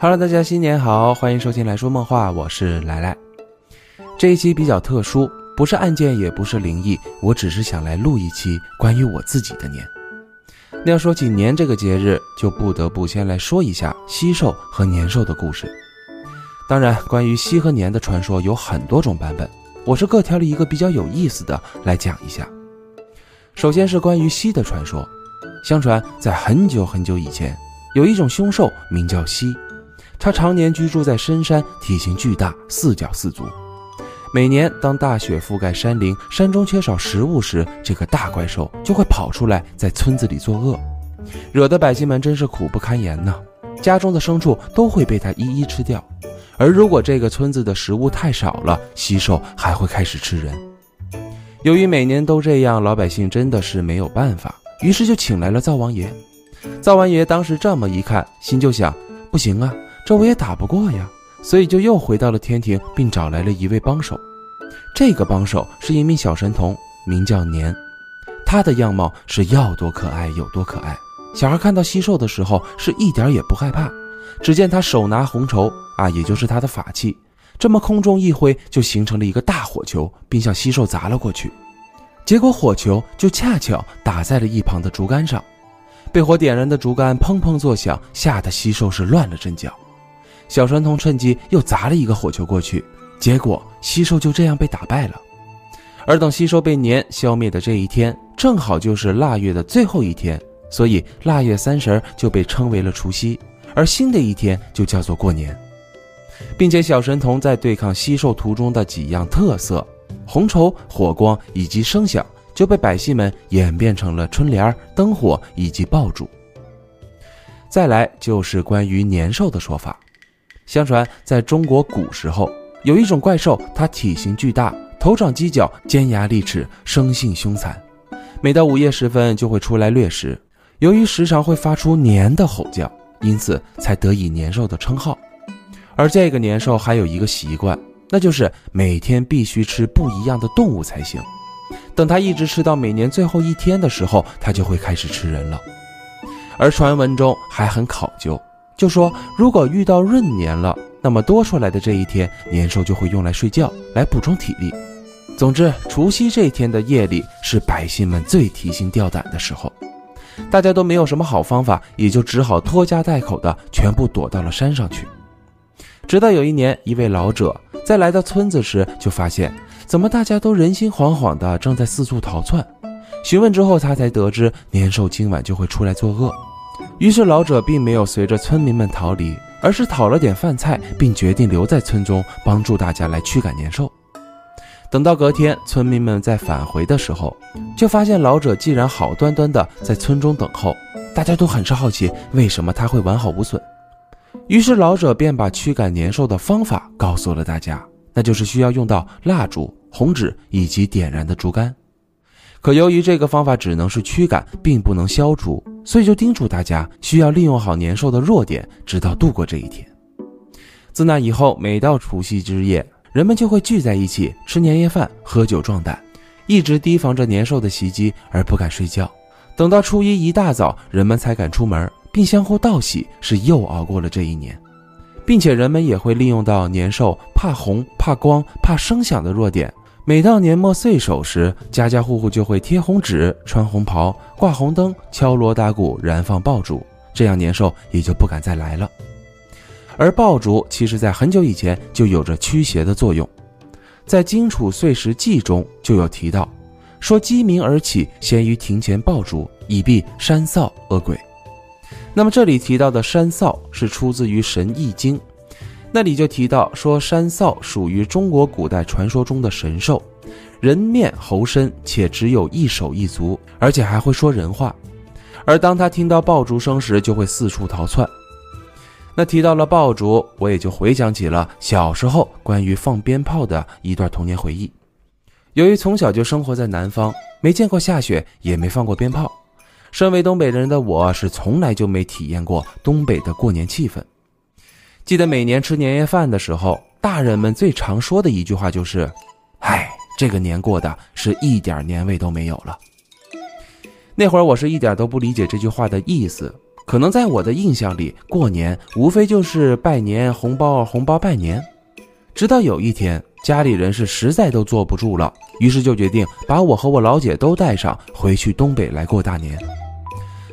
Hello，大家新年好，欢迎收听来说梦话，我是来来。这一期比较特殊，不是案件，也不是灵异，我只是想来录一期关于我自己的年。那要说起年这个节日，就不得不先来说一下西寿和年兽的故事。当然，关于西和年的传说有很多种版本，我是各挑了一个比较有意思的来讲一下。首先是关于西的传说，相传在很久很久以前，有一种凶兽名叫西。它常年居住在深山，体型巨大，四脚四足。每年当大雪覆盖山林，山中缺少食物时，这个大怪兽就会跑出来，在村子里作恶，惹得百姓们真是苦不堪言呢。家中的牲畜都会被它一一吃掉，而如果这个村子的食物太少了，西兽还会开始吃人。由于每年都这样，老百姓真的是没有办法，于是就请来了灶王爷。灶王爷当时这么一看，心就想：不行啊。这我也打不过呀，所以就又回到了天庭，并找来了一位帮手。这个帮手是一名小神童，名叫年。他的样貌是要多可爱有多可爱。小孩看到西兽的时候是一点也不害怕。只见他手拿红绸啊，也就是他的法器，这么空中一挥，就形成了一个大火球，并向西兽砸了过去。结果火球就恰巧打在了一旁的竹竿上，被火点燃的竹竿砰砰作响，吓得西兽是乱了阵脚。小神童趁机又砸了一个火球过去，结果西兽就这样被打败了。而等西兽被年消灭的这一天，正好就是腊月的最后一天，所以腊月三十就被称为了除夕，而新的一天就叫做过年。并且小神童在对抗西兽途中的几样特色——红绸、火光以及声响，就被百姓们演变成了春联、灯火以及爆竹。再来就是关于年兽的说法。相传，在中国古时候，有一种怪兽，它体型巨大，头长犄角，尖牙利齿，生性凶残。每到午夜时分，就会出来掠食。由于时常会发出年的吼叫，因此才得以年兽的称号。而这个年兽还有一个习惯，那就是每天必须吃不一样的动物才行。等它一直吃到每年最后一天的时候，它就会开始吃人了。而传闻中还很考究。就说，如果遇到闰年了，那么多出来的这一天，年兽就会用来睡觉，来补充体力。总之，除夕这一天的夜里是百姓们最提心吊胆的时候，大家都没有什么好方法，也就只好拖家带口的全部躲到了山上去。直到有一年，一位老者在来到村子时，就发现怎么大家都人心惶惶的，正在四处逃窜。询问之后，他才得知年兽今晚就会出来作恶。于是老者并没有随着村民们逃离，而是讨了点饭菜，并决定留在村中帮助大家来驱赶年兽。等到隔天，村民们在返回的时候，就发现老者竟然好端端的在村中等候。大家都很是好奇，为什么他会完好无损？于是老者便把驱赶年兽的方法告诉了大家，那就是需要用到蜡烛、红纸以及点燃的竹竿。可由于这个方法只能是驱赶，并不能消除。所以就叮嘱大家，需要利用好年兽的弱点，直到度过这一天。自那以后，每到除夕之夜，人们就会聚在一起吃年夜饭、喝酒壮胆，一直提防着年兽的袭击而不敢睡觉。等到初一一大早，人们才敢出门，并相互道喜，是又熬过了这一年。并且人们也会利用到年兽怕红、怕光、怕声响的弱点。每到年末岁首时，家家户户就会贴红纸、穿红袍、挂红灯、敲锣打鼓、燃放爆竹，这样年兽也就不敢再来了。而爆竹其实在很久以前就有着驱邪的作用，在《荆楚岁时记》中就有提到，说鸡鸣而起，先于庭前爆竹，以避山臊恶鬼。那么这里提到的山臊是出自于《神异经》。那里就提到说，山臊属于中国古代传说中的神兽，人面猴身，且只有一手一足，而且还会说人话。而当他听到爆竹声时，就会四处逃窜。那提到了爆竹，我也就回想起了小时候关于放鞭炮的一段童年回忆。由于从小就生活在南方，没见过下雪，也没放过鞭炮，身为东北人的我是从来就没体验过东北的过年气氛。记得每年吃年夜饭的时候，大人们最常说的一句话就是：“唉，这个年过的是一点年味都没有了。”那会儿我是一点都不理解这句话的意思，可能在我的印象里，过年无非就是拜年、红包、红包、拜年。直到有一天，家里人是实在都坐不住了，于是就决定把我和我老姐都带上，回去东北来过大年。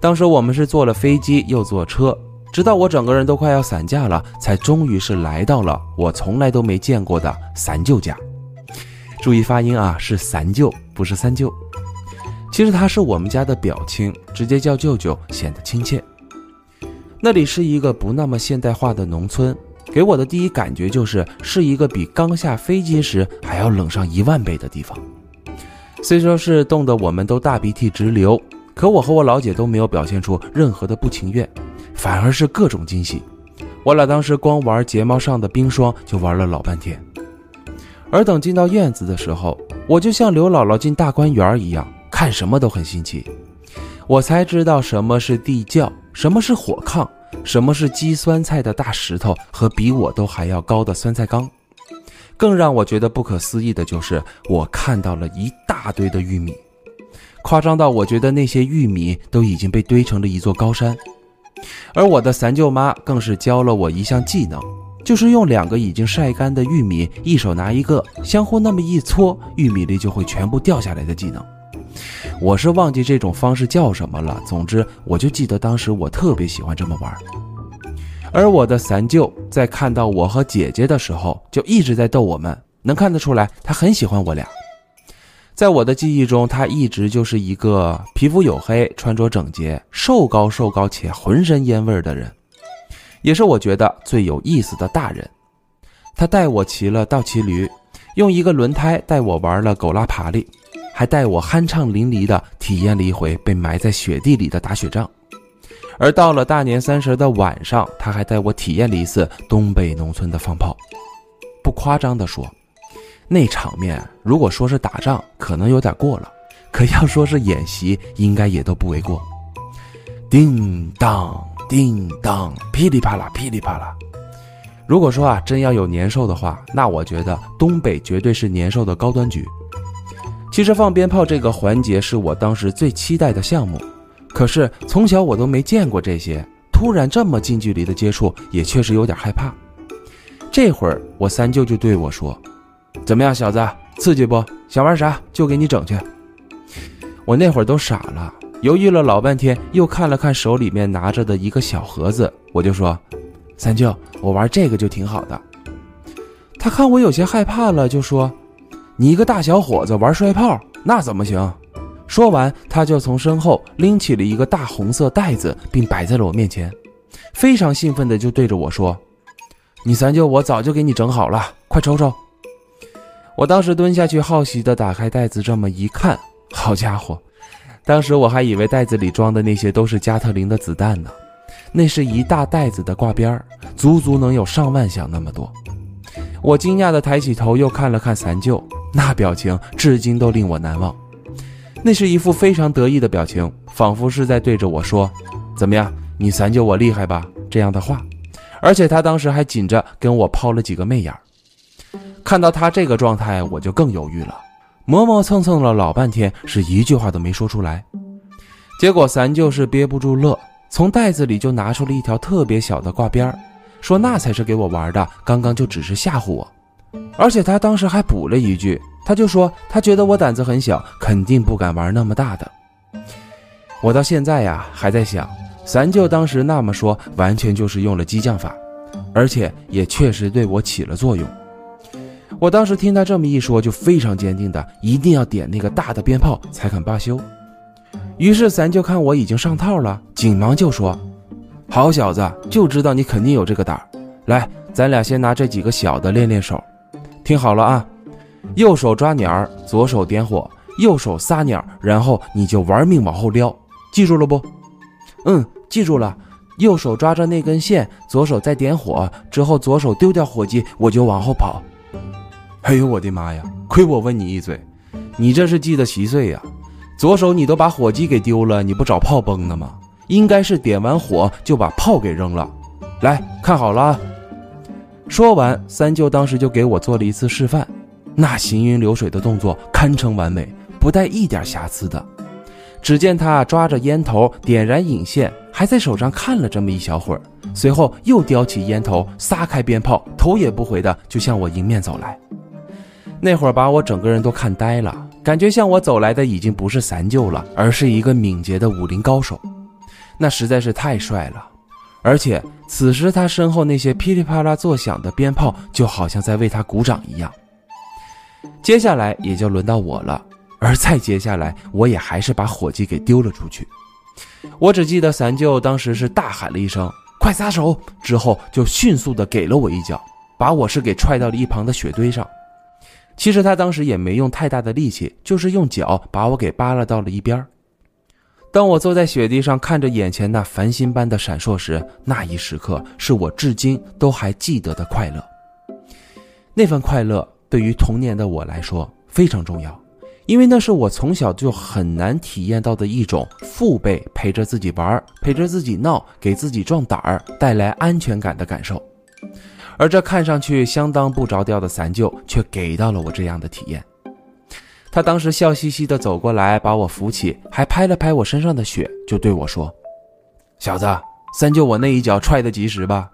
当时我们是坐了飞机，又坐车，直到我整个人都快要散架了，才终于是来到了我从来都没见过的三舅家。注意发音啊，是三舅，不是三舅。其实他是我们家的表亲，直接叫舅舅显得亲切。那里是一个不那么现代化的农村，给我的第一感觉就是是一个比刚下飞机时还要冷上一万倍的地方。虽说是冻得我们都大鼻涕直流，可我和我老姐都没有表现出任何的不情愿，反而是各种惊喜。我俩当时光玩睫毛上的冰霜就玩了老半天，而等进到院子的时候，我就像刘姥姥进大观园一样。看什么都很新奇，我才知道什么是地窖，什么是火炕，什么是积酸菜的大石头和比我都还要高的酸菜缸。更让我觉得不可思议的就是，我看到了一大堆的玉米，夸张到我觉得那些玉米都已经被堆成了一座高山。而我的三舅妈更是教了我一项技能，就是用两个已经晒干的玉米，一手拿一个，相互那么一搓，玉米粒就会全部掉下来的技能。我是忘记这种方式叫什么了。总之，我就记得当时我特别喜欢这么玩。而我的三舅在看到我和姐姐的时候，就一直在逗我们，能看得出来他很喜欢我俩。在我的记忆中，他一直就是一个皮肤黝黑、穿着整洁、瘦高瘦高且浑身烟味的人，也是我觉得最有意思的大人。他带我骑了倒骑驴，用一个轮胎带我玩了狗拉爬犁。还带我酣畅淋漓地体验了一回被埋在雪地里的打雪仗，而到了大年三十的晚上，他还带我体验了一次东北农村的放炮。不夸张地说，那场面如果说是打仗，可能有点过了；可要说是演习，应该也都不为过。叮当叮当，噼里啪啦噼里啪啦。如果说啊，真要有年兽的话，那我觉得东北绝对是年兽的高端局。其实放鞭炮这个环节是我当时最期待的项目，可是从小我都没见过这些，突然这么近距离的接触，也确实有点害怕。这会儿我三舅就对我说：“怎么样，小子，刺激不？想玩啥就给你整去。”我那会儿都傻了，犹豫了老半天，又看了看手里面拿着的一个小盒子，我就说：“三舅，我玩这个就挺好的。”他看我有些害怕了，就说。你一个大小伙子玩摔炮，那怎么行？说完，他就从身后拎起了一个大红色袋子，并摆在了我面前，非常兴奋的就对着我说：“你三舅，我早就给你整好了，快瞅瞅。”我当时蹲下去，好奇的打开袋子，这么一看，好家伙，当时我还以为袋子里装的那些都是加特林的子弹呢，那是一大袋子的挂边儿足足能有上万响那么多。我惊讶的抬起头，又看了看三舅。那表情至今都令我难忘，那是一副非常得意的表情，仿佛是在对着我说：“怎么样，你三舅我厉害吧？”这样的话，而且他当时还紧着跟我抛了几个媚眼儿看到他这个状态，我就更犹豫了，磨磨蹭蹭了老半天，是一句话都没说出来。结果三舅是憋不住乐，从袋子里就拿出了一条特别小的挂边说那才是给我玩的，刚刚就只是吓唬我。而且他当时还补了一句，他就说他觉得我胆子很小，肯定不敢玩那么大的。我到现在呀还在想，三舅当时那么说，完全就是用了激将法，而且也确实对我起了作用。我当时听他这么一说，就非常坚定的一定要点那个大的鞭炮才肯罢休。于是咱就看我已经上套了，紧忙就说：“好小子，就知道你肯定有这个胆儿，来，咱俩先拿这几个小的练练手。”听好了啊，右手抓鸟，左手点火，右手撒鸟，然后你就玩命往后撩，记住了不？嗯，记住了。右手抓着那根线，左手再点火，之后左手丢掉火机，我就往后跑。哎呦我的妈呀！亏我问你一嘴，你这是记得稀碎呀？左手你都把火机给丢了，你不找炮崩的吗？应该是点完火就把炮给扔了。来看好了啊！说完，三舅当时就给我做了一次示范，那行云流水的动作堪称完美，不带一点瑕疵的。只见他抓着烟头，点燃引线，还在手上看了这么一小会儿，随后又叼起烟头，撒开鞭炮，头也不回的就向我迎面走来。那会儿把我整个人都看呆了，感觉向我走来的已经不是三舅了，而是一个敏捷的武林高手，那实在是太帅了。而且此时他身后那些噼里啪啦作响的鞭炮，就好像在为他鼓掌一样。接下来也就轮到我了，而再接下来，我也还是把火机给丢了出去。我只记得三舅当时是大喊了一声“快撒手”，之后就迅速的给了我一脚，把我是给踹到了一旁的雪堆上。其实他当时也没用太大的力气，就是用脚把我给扒拉到了一边。当我坐在雪地上看着眼前那繁星般的闪烁时，那一时刻是我至今都还记得的快乐。那份快乐对于童年的我来说非常重要。因为那是我从小就很难体验到的一种父辈陪着自己玩、陪着自己闹、给自己壮胆儿、带来安全感的感受，而这看上去相当不着调的三舅却给到了我这样的体验。他当时笑嘻嘻地走过来，把我扶起，还拍了拍我身上的雪，就对我说：“小子，三舅我那一脚踹得及时吧？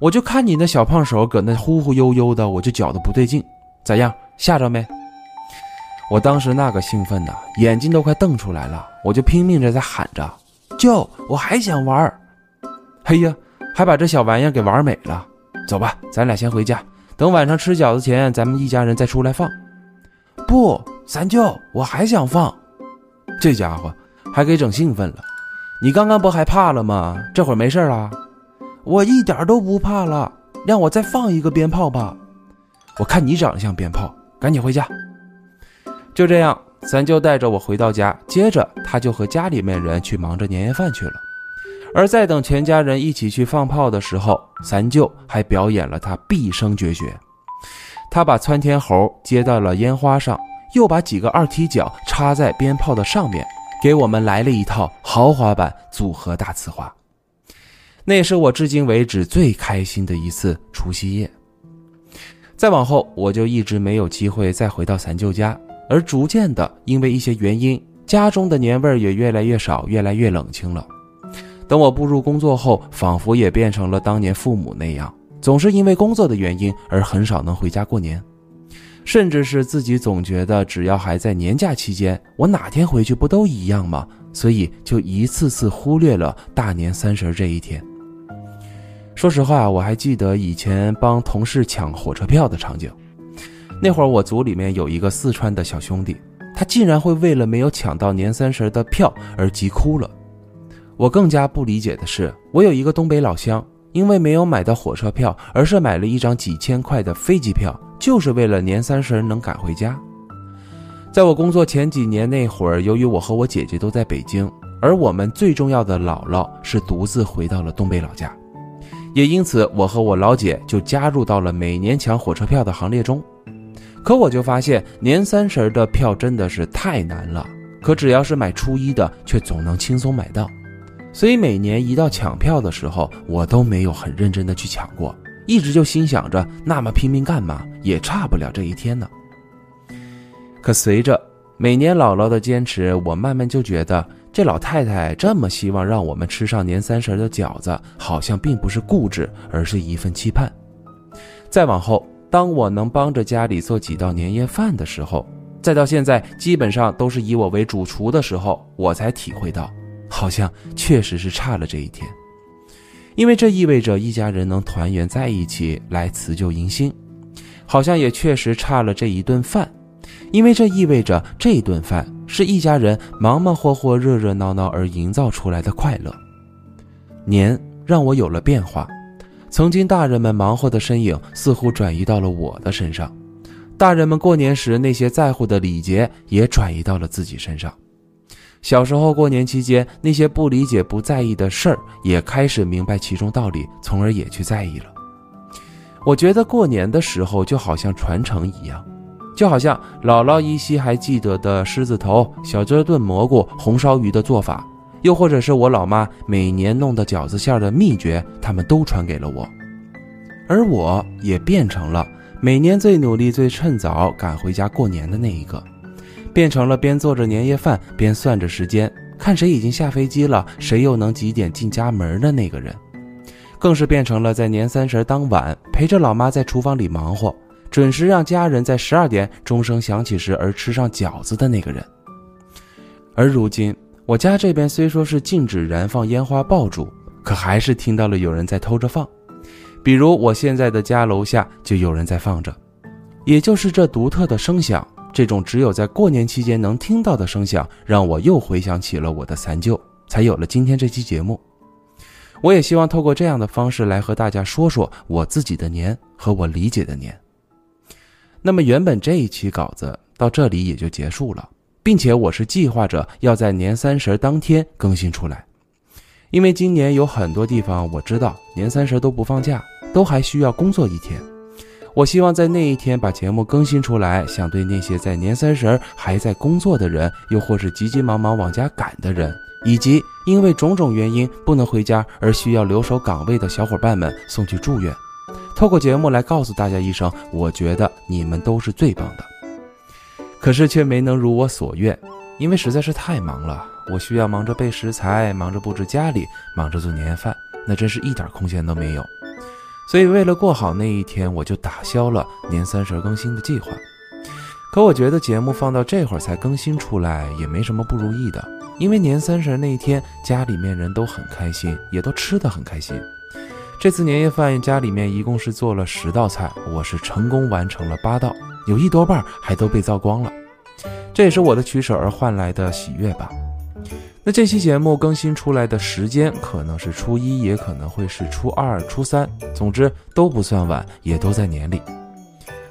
我就看你那小胖手搁那忽忽悠悠的，我就觉得不对劲，咋样？吓着没？”我当时那个兴奋的眼睛都快瞪出来了，我就拼命着在喊着：“舅，我还想玩嘿呀，还把这小玩意儿给玩美了。走吧，咱俩先回家，等晚上吃饺子前，咱们一家人再出来放。不，三舅，我还想放。这家伙还给整兴奋了。你刚刚不害怕了吗？这会儿没事了。我一点都不怕了。让我再放一个鞭炮吧。我看你长得像鞭炮，赶紧回家。就这样，三舅带着我回到家，接着他就和家里面人去忙着年夜饭去了。而在等全家人一起去放炮的时候，三舅还表演了他毕生绝学。他把窜天猴接到了烟花上，又把几个二踢脚插在鞭炮的上面，给我们来了一套豪华版组合大呲花。那是我至今为止最开心的一次除夕夜。再往后，我就一直没有机会再回到三舅家。而逐渐的，因为一些原因，家中的年味儿也越来越少，越来越冷清了。等我步入工作后，仿佛也变成了当年父母那样，总是因为工作的原因而很少能回家过年，甚至是自己总觉得只要还在年假期间，我哪天回去不都一样吗？所以就一次次忽略了大年三十这一天。说实话，我还记得以前帮同事抢火车票的场景。那会儿我组里面有一个四川的小兄弟，他竟然会为了没有抢到年三十的票而急哭了。我更加不理解的是，我有一个东北老乡，因为没有买到火车票，而是买了一张几千块的飞机票，就是为了年三十能赶回家。在我工作前几年那会儿，由于我和我姐姐都在北京，而我们最重要的姥姥是独自回到了东北老家，也因此我和我老姐就加入到了每年抢火车票的行列中。可我就发现年三十的票真的是太难了，可只要是买初一的，却总能轻松买到。所以每年一到抢票的时候，我都没有很认真的去抢过，一直就心想着那么拼命干嘛，也差不了这一天呢。可随着每年姥姥的坚持，我慢慢就觉得这老太太这么希望让我们吃上年三十的饺子，好像并不是固执，而是一份期盼。再往后。当我能帮着家里做几道年夜饭的时候，再到现在基本上都是以我为主厨的时候，我才体会到，好像确实是差了这一天，因为这意味着一家人能团圆在一起来辞旧迎新，好像也确实差了这一顿饭，因为这意味着这一顿饭是一家人忙忙活活、热热闹闹而营造出来的快乐。年让我有了变化。曾经大人们忙活的身影似乎转移到了我的身上，大人们过年时那些在乎的礼节也转移到了自己身上。小时候过年期间那些不理解、不在意的事儿，也开始明白其中道理，从而也去在意了。我觉得过年的时候就好像传承一样，就好像姥姥依稀还记得的狮子头、小鸡炖蘑菇、红烧鱼的做法。又或者是我老妈每年弄的饺子馅的秘诀，他们都传给了我，而我也变成了每年最努力、最趁早赶回家过年的那一个，变成了边做着年夜饭边算着时间，看谁已经下飞机了，谁又能几点进家门的那个人，更是变成了在年三十当晚陪着老妈在厨房里忙活，准时让家人在十二点钟声响起时而吃上饺子的那个人。而如今，我家这边虽说是禁止燃放烟花爆竹，可还是听到了有人在偷着放。比如我现在的家楼下就有人在放着，也就是这独特的声响，这种只有在过年期间能听到的声响，让我又回想起了我的三舅，才有了今天这期节目。我也希望透过这样的方式来和大家说说我自己的年和我理解的年。那么原本这一期稿子到这里也就结束了，并且我是计划着要在年三十当天更新出来。因为今年有很多地方我知道年三十都不放假，都还需要工作一天。我希望在那一天把节目更新出来，想对那些在年三十还在工作的人，又或是急急忙忙往家赶的人，以及因为种种原因不能回家而需要留守岗位的小伙伴们送去祝愿。透过节目来告诉大家一声，我觉得你们都是最棒的。可是却没能如我所愿，因为实在是太忙了。我需要忙着备食材，忙着布置家里，忙着做年夜饭，那真是一点空闲都没有。所以为了过好那一天，我就打消了年三十更新的计划。可我觉得节目放到这会儿才更新出来，也没什么不如意的，因为年三十那一天家里面人都很开心，也都吃得很开心。这次年夜饭家里面一共是做了十道菜，我是成功完成了八道，有一多半还都被造光了。这也是我的取舍而换来的喜悦吧。那这期节目更新出来的时间可能是初一，也可能会是初二、初三，总之都不算晚，也都在年里。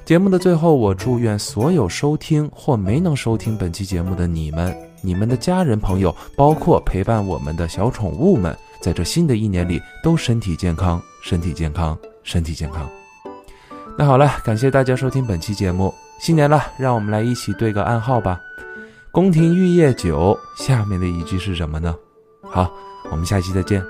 节目的最后，我祝愿所有收听或没能收听本期节目的你们、你们的家人朋友，包括陪伴我们的小宠物们，在这新的一年里都身体健康，身体健康，身体健康。那好了，感谢大家收听本期节目，新年了，让我们来一起对个暗号吧。宫廷玉液酒，下面的一句是什么呢？好，我们下期再见。